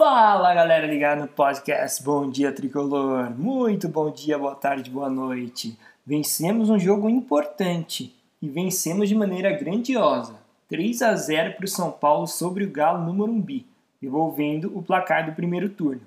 Fala galera ligada no podcast Bom Dia Tricolor. Muito bom dia, boa tarde, boa noite. Vencemos um jogo importante e vencemos de maneira grandiosa. 3 a 0 para o São Paulo sobre o Galo no Morumbi, devolvendo o placar do primeiro turno.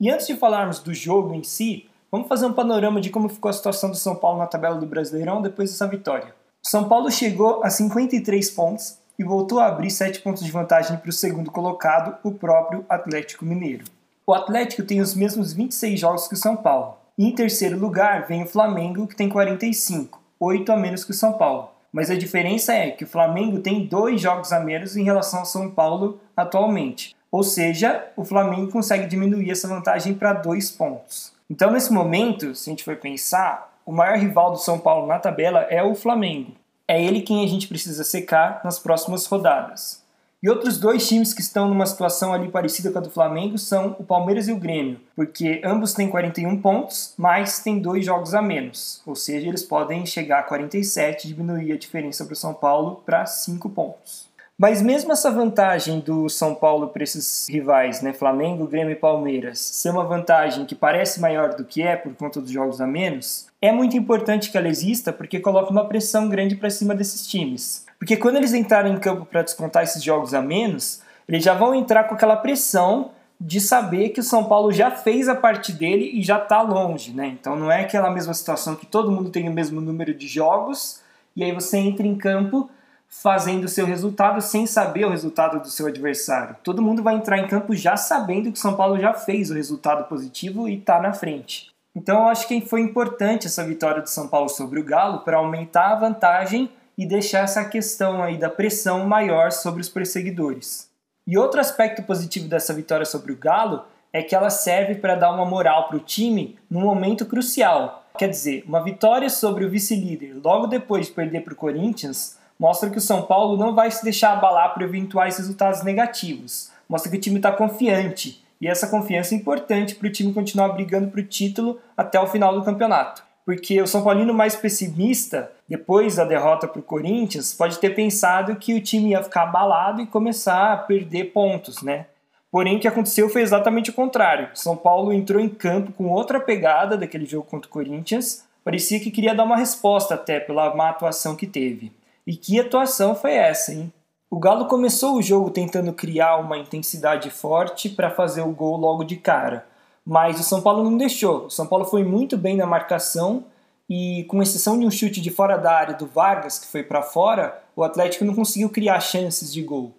E antes de falarmos do jogo em si, vamos fazer um panorama de como ficou a situação do São Paulo na tabela do Brasileirão depois dessa vitória. O São Paulo chegou a 53 pontos e voltou a abrir 7 pontos de vantagem para o segundo colocado, o próprio Atlético Mineiro. O Atlético tem os mesmos 26 jogos que o São Paulo. E em terceiro lugar vem o Flamengo, que tem 45, 8 a menos que o São Paulo. Mas a diferença é que o Flamengo tem dois jogos a menos em relação ao São Paulo atualmente. Ou seja, o Flamengo consegue diminuir essa vantagem para dois pontos. Então, nesse momento, se a gente for pensar, o maior rival do São Paulo na tabela é o Flamengo é ele quem a gente precisa secar nas próximas rodadas. E outros dois times que estão numa situação ali parecida com a do Flamengo são o Palmeiras e o Grêmio, porque ambos têm 41 pontos, mas têm dois jogos a menos, ou seja, eles podem chegar a 47 e diminuir a diferença para o São Paulo para 5 pontos. Mas mesmo essa vantagem do São Paulo para esses rivais, né, Flamengo, Grêmio e Palmeiras, ser uma vantagem que parece maior do que é por conta dos jogos a menos, é muito importante que ela exista porque coloca uma pressão grande para cima desses times. Porque quando eles entrarem em campo para descontar esses jogos a menos, eles já vão entrar com aquela pressão de saber que o São Paulo já fez a parte dele e já está longe, né? Então não é aquela mesma situação que todo mundo tem o mesmo número de jogos e aí você entra em campo fazendo o seu resultado sem saber o resultado do seu adversário. Todo mundo vai entrar em campo já sabendo que o São Paulo já fez o resultado positivo e está na frente. Então eu acho que foi importante essa vitória do São Paulo sobre o Galo para aumentar a vantagem e deixar essa questão aí da pressão maior sobre os perseguidores. E outro aspecto positivo dessa vitória sobre o Galo é que ela serve para dar uma moral para o time num momento crucial. Quer dizer, uma vitória sobre o vice-líder logo depois de perder para o Corinthians mostra que o São Paulo não vai se deixar abalar por eventuais resultados negativos. Mostra que o time está confiante. E essa confiança é importante para o time continuar brigando para o título até o final do campeonato. Porque o São Paulino mais pessimista, depois da derrota para o Corinthians, pode ter pensado que o time ia ficar abalado e começar a perder pontos, né? Porém, o que aconteceu foi exatamente o contrário. São Paulo entrou em campo com outra pegada daquele jogo contra o Corinthians. Parecia que queria dar uma resposta até pela má atuação que teve. E que atuação foi essa, hein? O Galo começou o jogo tentando criar uma intensidade forte para fazer o gol logo de cara, mas o São Paulo não deixou. O São Paulo foi muito bem na marcação e, com exceção de um chute de fora da área do Vargas, que foi para fora, o Atlético não conseguiu criar chances de gol.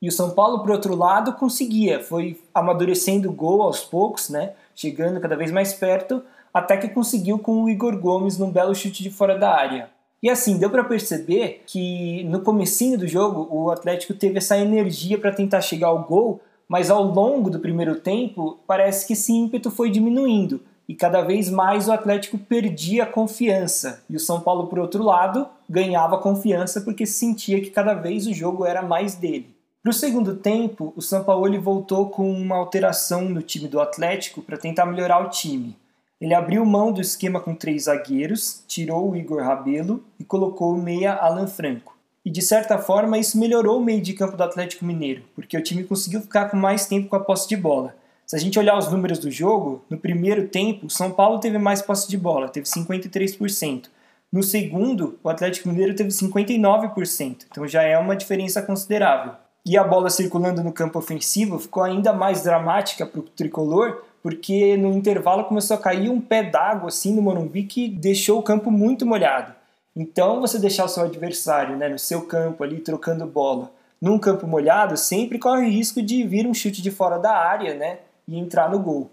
E o São Paulo, por outro lado, conseguia, foi amadurecendo o gol aos poucos, né? chegando cada vez mais perto, até que conseguiu com o Igor Gomes num belo chute de fora da área. E assim, deu para perceber que no comecinho do jogo o Atlético teve essa energia para tentar chegar ao gol, mas ao longo do primeiro tempo parece que esse ímpeto foi diminuindo e cada vez mais o Atlético perdia confiança e o São Paulo, por outro lado, ganhava confiança porque sentia que cada vez o jogo era mais dele. Para o segundo tempo, o São Paulo voltou com uma alteração no time do Atlético para tentar melhorar o time. Ele abriu mão do esquema com três zagueiros, tirou o Igor Rabelo e colocou o meia Alan Franco. E de certa forma isso melhorou o meio de campo do Atlético Mineiro, porque o time conseguiu ficar com mais tempo com a posse de bola. Se a gente olhar os números do jogo, no primeiro tempo, o São Paulo teve mais posse de bola, teve 53%. No segundo, o Atlético Mineiro teve 59%, então já é uma diferença considerável. E a bola circulando no campo ofensivo ficou ainda mais dramática para o tricolor, porque no intervalo começou a cair um pé d'água assim no Morumbi que deixou o campo muito molhado. Então, você deixar o seu adversário né, no seu campo ali trocando bola num campo molhado sempre corre risco de vir um chute de fora da área né, e entrar no gol.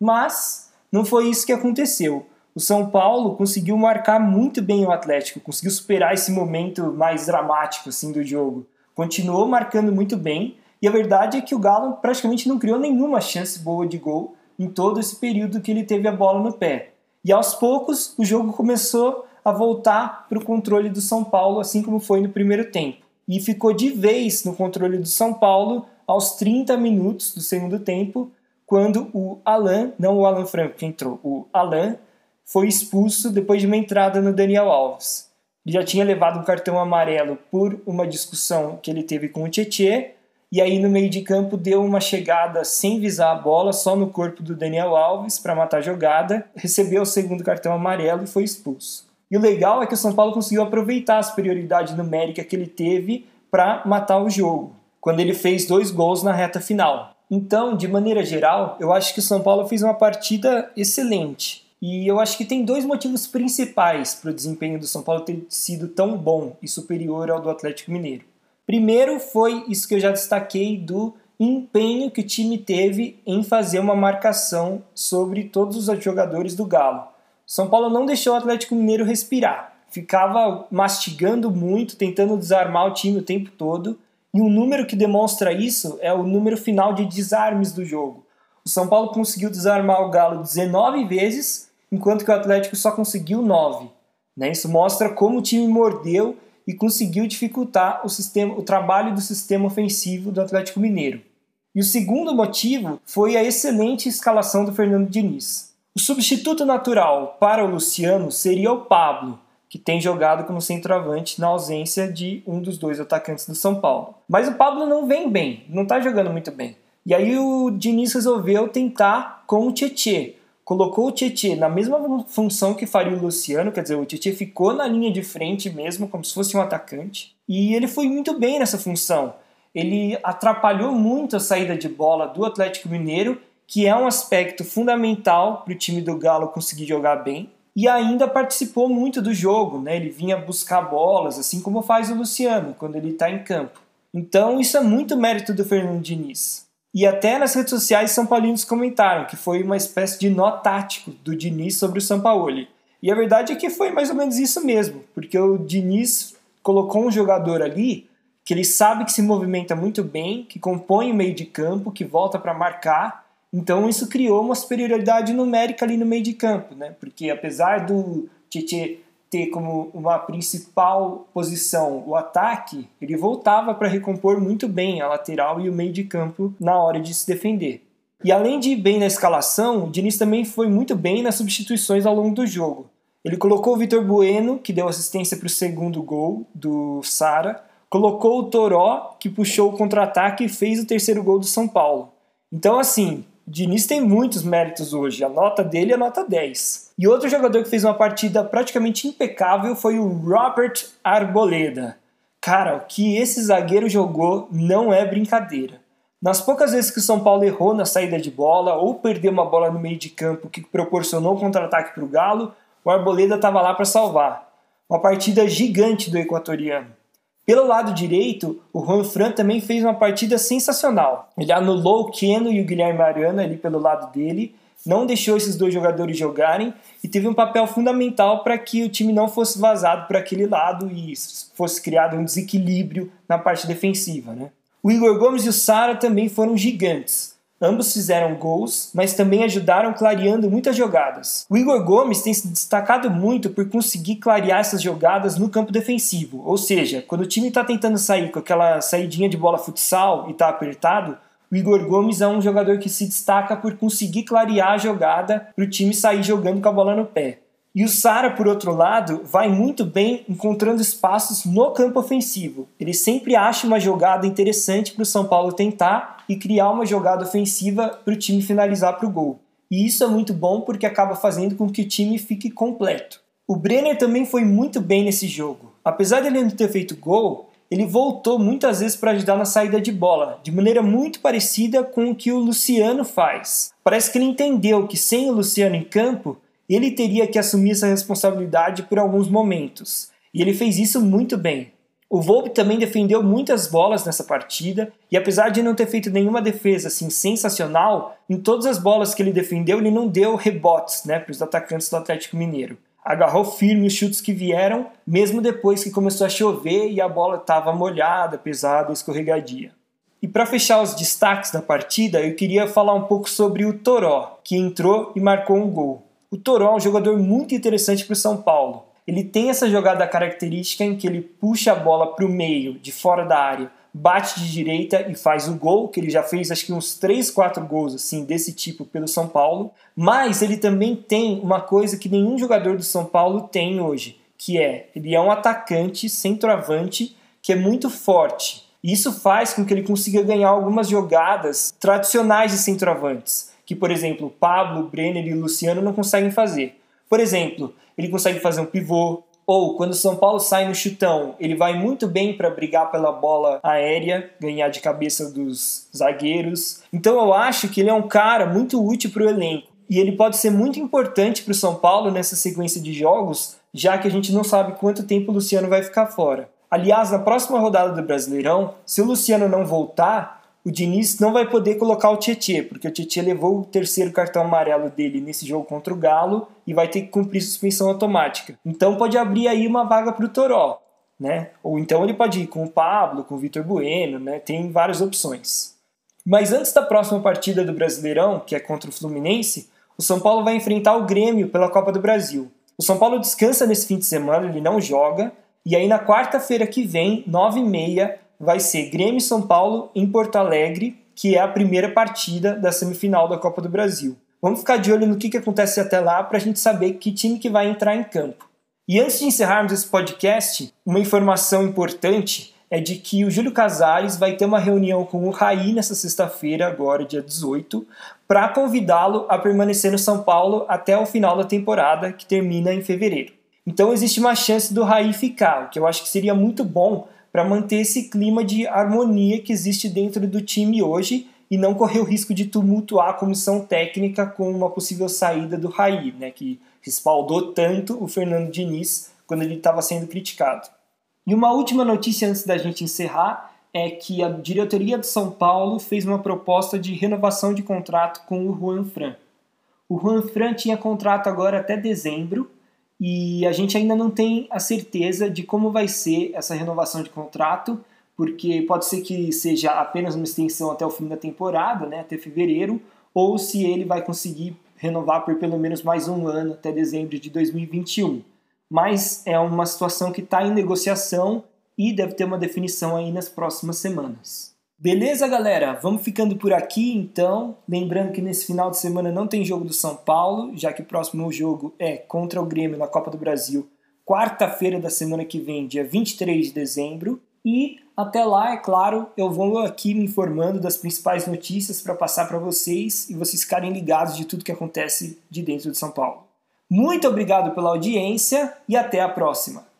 Mas não foi isso que aconteceu. O São Paulo conseguiu marcar muito bem o Atlético, conseguiu superar esse momento mais dramático assim do jogo. Continuou marcando muito bem, e a verdade é que o Galo praticamente não criou nenhuma chance boa de gol em todo esse período que ele teve a bola no pé. E aos poucos o jogo começou a voltar para o controle do São Paulo, assim como foi no primeiro tempo. E ficou de vez no controle do São Paulo aos 30 minutos do segundo tempo, quando o Alan, não o Alan Franco que entrou, o Alan foi expulso depois de uma entrada no Daniel Alves. Ele já tinha levado um cartão amarelo por uma discussão que ele teve com o Tietê e aí no meio de campo deu uma chegada sem visar a bola, só no corpo do Daniel Alves para matar a jogada, recebeu o segundo cartão amarelo e foi expulso. E o legal é que o São Paulo conseguiu aproveitar a superioridade numérica que ele teve para matar o jogo, quando ele fez dois gols na reta final. Então, de maneira geral, eu acho que o São Paulo fez uma partida excelente. E eu acho que tem dois motivos principais para o desempenho do São Paulo ter sido tão bom e superior ao do Atlético Mineiro. Primeiro foi isso que eu já destaquei do empenho que o time teve em fazer uma marcação sobre todos os jogadores do Galo. São Paulo não deixou o Atlético Mineiro respirar, ficava mastigando muito, tentando desarmar o time o tempo todo. E um número que demonstra isso é o número final de desarmes do jogo. O São Paulo conseguiu desarmar o Galo 19 vezes, enquanto que o Atlético só conseguiu 9. Né? Isso mostra como o time mordeu e conseguiu dificultar o, sistema, o trabalho do sistema ofensivo do Atlético Mineiro. E o segundo motivo foi a excelente escalação do Fernando Diniz. O substituto natural para o Luciano seria o Pablo, que tem jogado como centroavante na ausência de um dos dois atacantes do São Paulo. Mas o Pablo não vem bem, não está jogando muito bem. E aí o Diniz resolveu tentar com o Tietê, colocou o Tietchan na mesma função que faria o Luciano, quer dizer, o Tietchan ficou na linha de frente mesmo, como se fosse um atacante, e ele foi muito bem nessa função. Ele atrapalhou muito a saída de bola do Atlético Mineiro, que é um aspecto fundamental para o time do Galo conseguir jogar bem, e ainda participou muito do jogo, né? Ele vinha buscar bolas, assim como faz o Luciano quando ele está em campo. Então isso é muito mérito do Fernando Diniz. E até nas redes sociais São Paulinos comentaram que foi uma espécie de nó tático do Diniz sobre o São Paulo. E a verdade é que foi mais ou menos isso mesmo, porque o Diniz colocou um jogador ali que ele sabe que se movimenta muito bem, que compõe o meio de campo, que volta para marcar. Então isso criou uma superioridade numérica ali no meio de campo, né? Porque apesar do Tietchan ter como uma principal posição o ataque, ele voltava para recompor muito bem a lateral e o meio de campo na hora de se defender. E além de ir bem na escalação, o Diniz também foi muito bem nas substituições ao longo do jogo. Ele colocou o Vitor Bueno, que deu assistência para o segundo gol do Sara, colocou o Toró, que puxou o contra-ataque e fez o terceiro gol do São Paulo. Então, assim, Diniz tem muitos méritos hoje, a nota dele é nota 10. E outro jogador que fez uma partida praticamente impecável foi o Robert Arboleda. Cara, o que esse zagueiro jogou não é brincadeira. Nas poucas vezes que o São Paulo errou na saída de bola ou perdeu uma bola no meio de campo que proporcionou um contra-ataque para o Galo, o Arboleda estava lá para salvar. Uma partida gigante do equatoriano. Pelo lado direito, o Juan Fran também fez uma partida sensacional. Ele anulou o Keno e o Guilherme Arana ali pelo lado dele, não deixou esses dois jogadores jogarem e teve um papel fundamental para que o time não fosse vazado para aquele lado e fosse criado um desequilíbrio na parte defensiva. Né? O Igor Gomes e o Sara também foram gigantes. Ambos fizeram gols, mas também ajudaram clareando muitas jogadas. O Igor Gomes tem se destacado muito por conseguir clarear essas jogadas no campo defensivo, ou seja, quando o time está tentando sair com aquela saidinha de bola futsal e está apertado, o Igor Gomes é um jogador que se destaca por conseguir clarear a jogada para o time sair jogando com a bola no pé. E o Sara, por outro lado, vai muito bem encontrando espaços no campo ofensivo. Ele sempre acha uma jogada interessante para o São Paulo tentar e criar uma jogada ofensiva para o time finalizar para o gol. E isso é muito bom porque acaba fazendo com que o time fique completo. O Brenner também foi muito bem nesse jogo. Apesar de ele não ter feito gol, ele voltou muitas vezes para ajudar na saída de bola, de maneira muito parecida com o que o Luciano faz. Parece que ele entendeu que sem o Luciano em campo, ele teria que assumir essa responsabilidade por alguns momentos. E ele fez isso muito bem. O Volpe também defendeu muitas bolas nessa partida e apesar de não ter feito nenhuma defesa assim sensacional, em todas as bolas que ele defendeu ele não deu rebotes, né, para os atacantes do Atlético Mineiro. Agarrou firme os chutes que vieram, mesmo depois que começou a chover e a bola estava molhada, pesada, escorregadia. E para fechar os destaques da partida, eu queria falar um pouco sobre o Toró, que entrou e marcou um gol. O Toró é um jogador muito interessante para o São Paulo. Ele tem essa jogada característica em que ele puxa a bola para o meio, de fora da área, bate de direita e faz o gol, que ele já fez acho que uns 3, 4 gols assim desse tipo pelo São Paulo. Mas ele também tem uma coisa que nenhum jogador do São Paulo tem hoje, que é ele é um atacante, centroavante, que é muito forte. Isso faz com que ele consiga ganhar algumas jogadas tradicionais de centroavantes, que, por exemplo, Pablo, Brenner e Luciano não conseguem fazer. Por exemplo, ele consegue fazer um pivô, ou quando o São Paulo sai no chutão, ele vai muito bem para brigar pela bola aérea, ganhar de cabeça dos zagueiros. Então eu acho que ele é um cara muito útil para o elenco. E ele pode ser muito importante para o São Paulo nessa sequência de jogos, já que a gente não sabe quanto tempo o Luciano vai ficar fora. Aliás, na próxima rodada do Brasileirão, se o Luciano não voltar, o Diniz não vai poder colocar o Tietê, porque o Tietê levou o terceiro cartão amarelo dele nesse jogo contra o Galo e vai ter que cumprir suspensão automática. Então pode abrir aí uma vaga para o Toró, né? Ou então ele pode ir com o Pablo, com o Vitor Bueno, né? Tem várias opções. Mas antes da próxima partida do Brasileirão, que é contra o Fluminense, o São Paulo vai enfrentar o Grêmio pela Copa do Brasil. O São Paulo descansa nesse fim de semana, ele não joga, e aí na quarta-feira que vem, 9h30, vai ser Grêmio São Paulo em Porto Alegre, que é a primeira partida da semifinal da Copa do Brasil. Vamos ficar de olho no que, que acontece até lá para a gente saber que time que vai entrar em campo. E antes de encerrarmos esse podcast, uma informação importante é de que o Júlio Casares vai ter uma reunião com o Raí nessa sexta-feira, agora dia 18, para convidá-lo a permanecer no São Paulo até o final da temporada, que termina em fevereiro. Então existe uma chance do Raí ficar, o que eu acho que seria muito bom para manter esse clima de harmonia que existe dentro do time hoje e não correr o risco de tumultuar a comissão técnica com uma possível saída do Raí, né, que respaldou tanto o Fernando Diniz quando ele estava sendo criticado. E uma última notícia antes da gente encerrar é que a diretoria de São Paulo fez uma proposta de renovação de contrato com o Juan Fran. O Juan Fran tinha contrato agora até dezembro e a gente ainda não tem a certeza de como vai ser essa renovação de contrato, porque pode ser que seja apenas uma extensão até o fim da temporada, né, até fevereiro, ou se ele vai conseguir renovar por pelo menos mais um ano, até dezembro de 2021. Mas é uma situação que está em negociação e deve ter uma definição aí nas próximas semanas. Beleza, galera? Vamos ficando por aqui então. Lembrando que nesse final de semana não tem jogo do São Paulo, já que o próximo jogo é contra o Grêmio na Copa do Brasil, quarta-feira da semana que vem, dia 23 de dezembro. E até lá, é claro, eu vou aqui me informando das principais notícias para passar para vocês e vocês ficarem ligados de tudo que acontece de dentro de São Paulo. Muito obrigado pela audiência e até a próxima!